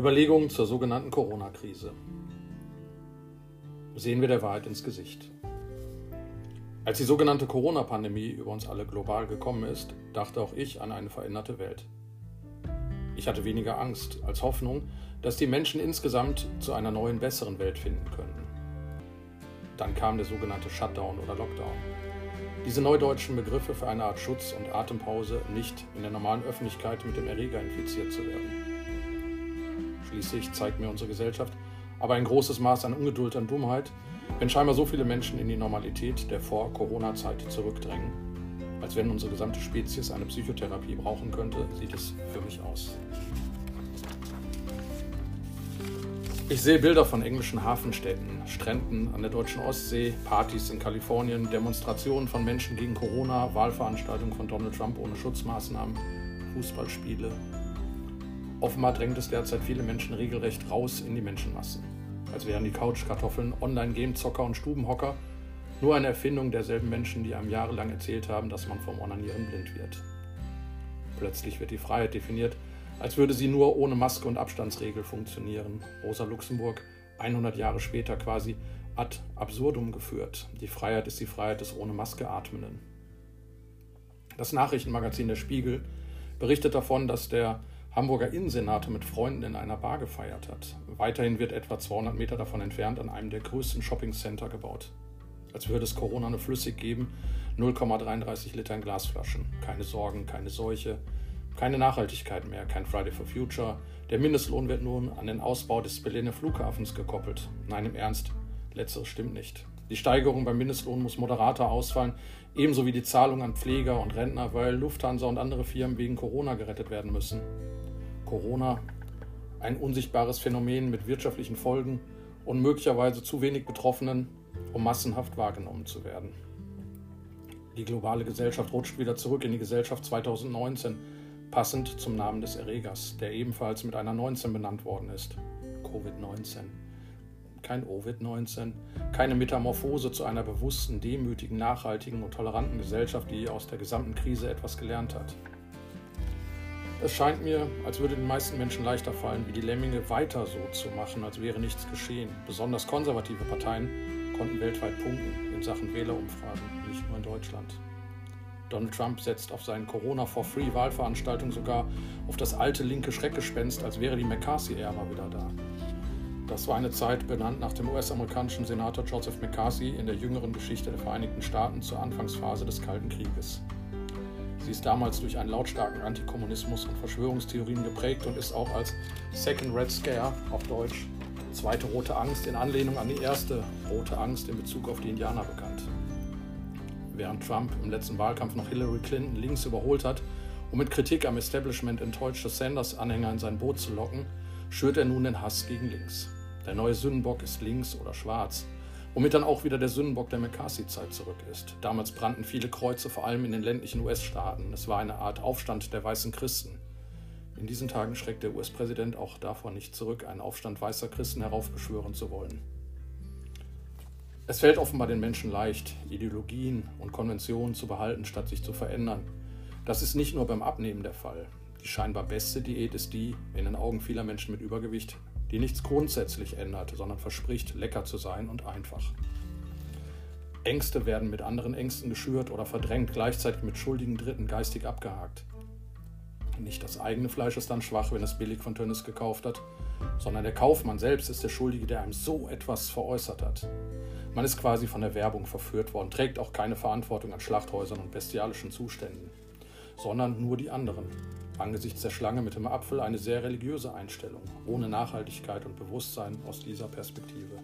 Überlegungen zur sogenannten Corona-Krise. Sehen wir der Wahrheit ins Gesicht. Als die sogenannte Corona-Pandemie über uns alle global gekommen ist, dachte auch ich an eine veränderte Welt. Ich hatte weniger Angst als Hoffnung, dass die Menschen insgesamt zu einer neuen, besseren Welt finden könnten. Dann kam der sogenannte Shutdown oder Lockdown. Diese neudeutschen Begriffe für eine Art Schutz und Atempause, nicht in der normalen Öffentlichkeit mit dem Erreger infiziert zu werden. Schließlich zeigt mir unsere Gesellschaft aber ein großes Maß an Ungeduld und Dummheit, wenn scheinbar so viele Menschen in die Normalität der Vor-Corona-Zeit zurückdrängen. Als wenn unsere gesamte Spezies eine Psychotherapie brauchen könnte, sieht es für mich aus. Ich sehe Bilder von englischen Hafenstädten, Stränden an der deutschen Ostsee, Partys in Kalifornien, Demonstrationen von Menschen gegen Corona, Wahlveranstaltungen von Donald Trump ohne Schutzmaßnahmen, Fußballspiele, Offenbar drängt es derzeit viele Menschen regelrecht raus in die Menschenmassen. Als wären die Couchkartoffeln, Online-Game-Zocker und Stubenhocker nur eine Erfindung derselben Menschen, die einem jahrelang erzählt haben, dass man vom Onanieren blind wird. Plötzlich wird die Freiheit definiert, als würde sie nur ohne Maske und Abstandsregel funktionieren. Rosa Luxemburg 100 Jahre später quasi ad absurdum geführt. Die Freiheit ist die Freiheit des ohne Maske Atmenden. Das Nachrichtenmagazin Der Spiegel berichtet davon, dass der Hamburger Innensenator mit Freunden in einer Bar gefeiert hat. Weiterhin wird etwa 200 Meter davon entfernt an einem der größten Shoppingcenter gebaut. Als würde es Corona nur flüssig geben, 0,33 Liter in Glasflaschen. Keine Sorgen, keine Seuche, keine Nachhaltigkeit mehr, kein Friday for Future. Der Mindestlohn wird nun an den Ausbau des Berliner Flughafens gekoppelt. Nein, im Ernst, letzteres stimmt nicht. Die Steigerung beim Mindestlohn muss moderater ausfallen, ebenso wie die Zahlung an Pfleger und Rentner, weil Lufthansa und andere Firmen wegen Corona gerettet werden müssen. Corona ein unsichtbares Phänomen mit wirtschaftlichen Folgen und möglicherweise zu wenig Betroffenen, um massenhaft wahrgenommen zu werden. Die globale Gesellschaft rutscht wieder zurück in die Gesellschaft 2019, passend zum Namen des Erregers, der ebenfalls mit einer 19 benannt worden ist. Covid-19. Kein Ovid-19, keine Metamorphose zu einer bewussten, demütigen, nachhaltigen und toleranten Gesellschaft, die aus der gesamten Krise etwas gelernt hat. Es scheint mir, als würde den meisten Menschen leichter fallen, wie die Lemminge weiter so zu machen, als wäre nichts geschehen. Besonders konservative Parteien konnten weltweit punkten in Sachen Wählerumfragen, nicht nur in Deutschland. Donald Trump setzt auf seinen Corona-for-Free-Wahlveranstaltungen sogar auf das alte linke Schreckgespenst, als wäre die McCarthy-Ära wieder da. Das war eine Zeit benannt nach dem US-amerikanischen Senator Joseph McCarthy in der jüngeren Geschichte der Vereinigten Staaten zur Anfangsphase des Kalten Krieges. Sie ist damals durch einen lautstarken Antikommunismus und Verschwörungstheorien geprägt und ist auch als Second Red Scare auf Deutsch zweite rote Angst in Anlehnung an die erste rote Angst in Bezug auf die Indianer bekannt. Während Trump im letzten Wahlkampf noch Hillary Clinton links überholt hat, um mit Kritik am Establishment enttäuschte Sanders-Anhänger in sein Boot zu locken, schürt er nun den Hass gegen links. Der neue Sündenbock ist links oder schwarz womit dann auch wieder der Sündenbock der McCarthy-Zeit zurück ist. Damals brannten viele Kreuze, vor allem in den ländlichen US-Staaten. Es war eine Art Aufstand der weißen Christen. In diesen Tagen schreckt der US-Präsident auch davor nicht zurück, einen Aufstand weißer Christen heraufbeschwören zu wollen. Es fällt offenbar den Menschen leicht, Ideologien und Konventionen zu behalten, statt sich zu verändern. Das ist nicht nur beim Abnehmen der Fall. Die scheinbar beste Diät ist die, in den Augen vieler Menschen mit Übergewicht, die nichts grundsätzlich ändert, sondern verspricht, lecker zu sein und einfach. Ängste werden mit anderen Ängsten geschürt oder verdrängt, gleichzeitig mit schuldigen Dritten geistig abgehakt. Nicht das eigene Fleisch ist dann schwach, wenn es billig von Tönnies gekauft hat, sondern der Kaufmann selbst ist der Schuldige, der einem so etwas veräußert hat. Man ist quasi von der Werbung verführt worden, trägt auch keine Verantwortung an Schlachthäusern und bestialischen Zuständen, sondern nur die anderen, angesichts der Schlange mit dem Apfel eine sehr religiöse Einstellung, ohne Nachhaltigkeit und Bewusstsein aus dieser Perspektive.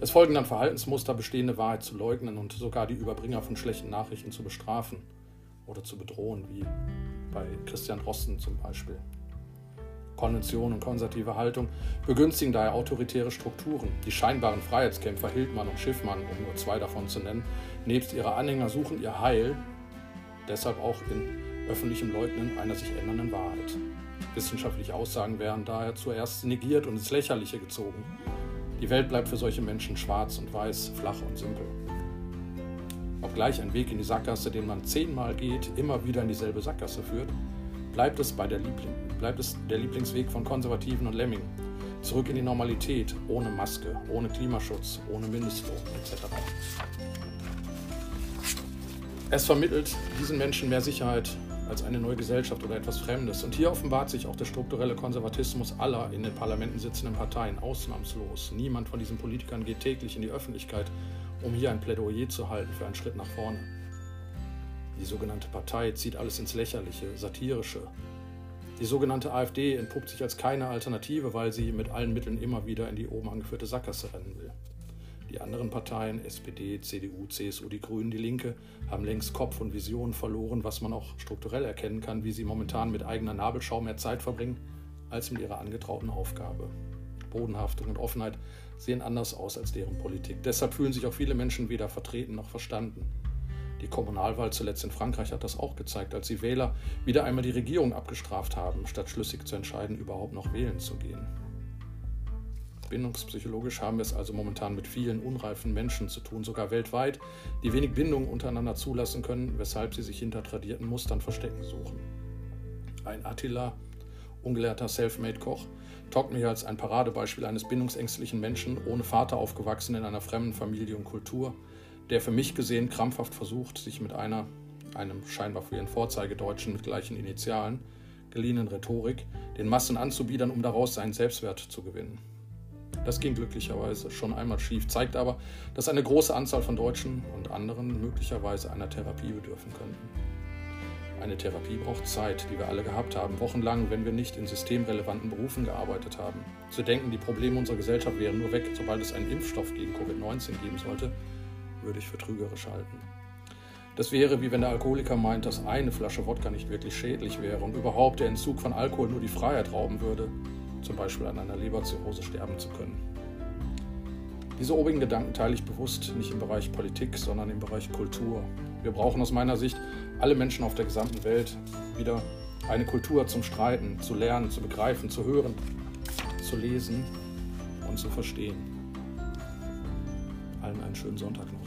Es folgen dann Verhaltensmuster, bestehende Wahrheit zu leugnen und sogar die Überbringer von schlechten Nachrichten zu bestrafen oder zu bedrohen, wie bei Christian Rosten zum Beispiel. Konvention und konservative Haltung begünstigen daher autoritäre Strukturen. Die scheinbaren Freiheitskämpfer Hildmann und Schiffmann, um nur zwei davon zu nennen, nebst ihrer Anhänger suchen ihr Heil, deshalb auch in öffentlichem Leugnen einer sich ändernden Wahrheit. Wissenschaftliche Aussagen werden daher zuerst negiert und ins Lächerliche gezogen. Die Welt bleibt für solche Menschen schwarz und weiß, flach und simpel. Obgleich ein Weg in die Sackgasse, den man zehnmal geht, immer wieder in dieselbe Sackgasse führt, Bleibt es, bei der Liebling, bleibt es der Lieblingsweg von Konservativen und Lemmingen. Zurück in die Normalität, ohne Maske, ohne Klimaschutz, ohne Mindestlohn etc. Es vermittelt diesen Menschen mehr Sicherheit als eine neue Gesellschaft oder etwas Fremdes. Und hier offenbart sich auch der strukturelle Konservatismus aller in den Parlamenten sitzenden Parteien ausnahmslos. Niemand von diesen Politikern geht täglich in die Öffentlichkeit, um hier ein Plädoyer zu halten für einen Schritt nach vorne. Die sogenannte Partei zieht alles ins Lächerliche, Satirische. Die sogenannte AfD entpuppt sich als keine Alternative, weil sie mit allen Mitteln immer wieder in die oben angeführte Sackgasse rennen will. Die anderen Parteien, SPD, CDU, CSU, die Grünen, die Linke, haben längst Kopf und Vision verloren, was man auch strukturell erkennen kann, wie sie momentan mit eigener Nabelschau mehr Zeit verbringen als mit ihrer angetrauten Aufgabe. Bodenhaftung und Offenheit sehen anders aus als deren Politik. Deshalb fühlen sich auch viele Menschen weder vertreten noch verstanden. Die Kommunalwahl zuletzt in Frankreich hat das auch gezeigt, als die Wähler wieder einmal die Regierung abgestraft haben, statt schlüssig zu entscheiden, überhaupt noch wählen zu gehen. Bindungspsychologisch haben wir es also momentan mit vielen unreifen Menschen zu tun, sogar weltweit, die wenig Bindung untereinander zulassen können, weshalb sie sich hinter tradierten Mustern verstecken suchen. Ein Attila, ungelehrter Selfmade-Koch, taugt mir als ein Paradebeispiel eines bindungsängstlichen Menschen, ohne Vater aufgewachsen in einer fremden Familie und Kultur, der für mich gesehen krampfhaft versucht, sich mit einer, einem scheinbar für ihren Vorzeigedeutschen mit gleichen Initialen, geliehenen Rhetorik, den Massen anzubiedern, um daraus seinen Selbstwert zu gewinnen. Das ging glücklicherweise schon einmal schief, zeigt aber, dass eine große Anzahl von Deutschen und anderen möglicherweise einer Therapie bedürfen könnten. Eine Therapie braucht Zeit, die wir alle gehabt haben, wochenlang, wenn wir nicht in systemrelevanten Berufen gearbeitet haben. Zu denken, die Probleme unserer Gesellschaft wären nur weg, sobald es einen Impfstoff gegen Covid-19 geben sollte, würde ich für trügerisch halten. Das wäre wie wenn der Alkoholiker meint, dass eine Flasche Wodka nicht wirklich schädlich wäre und überhaupt der Entzug von Alkohol nur die Freiheit rauben würde, zum Beispiel an einer Leberzirrhose sterben zu können. Diese obigen Gedanken teile ich bewusst nicht im Bereich Politik, sondern im Bereich Kultur. Wir brauchen aus meiner Sicht alle Menschen auf der gesamten Welt wieder eine Kultur zum Streiten, zu lernen, zu begreifen, zu hören, zu lesen und zu verstehen. Allen einen schönen Sonntag noch.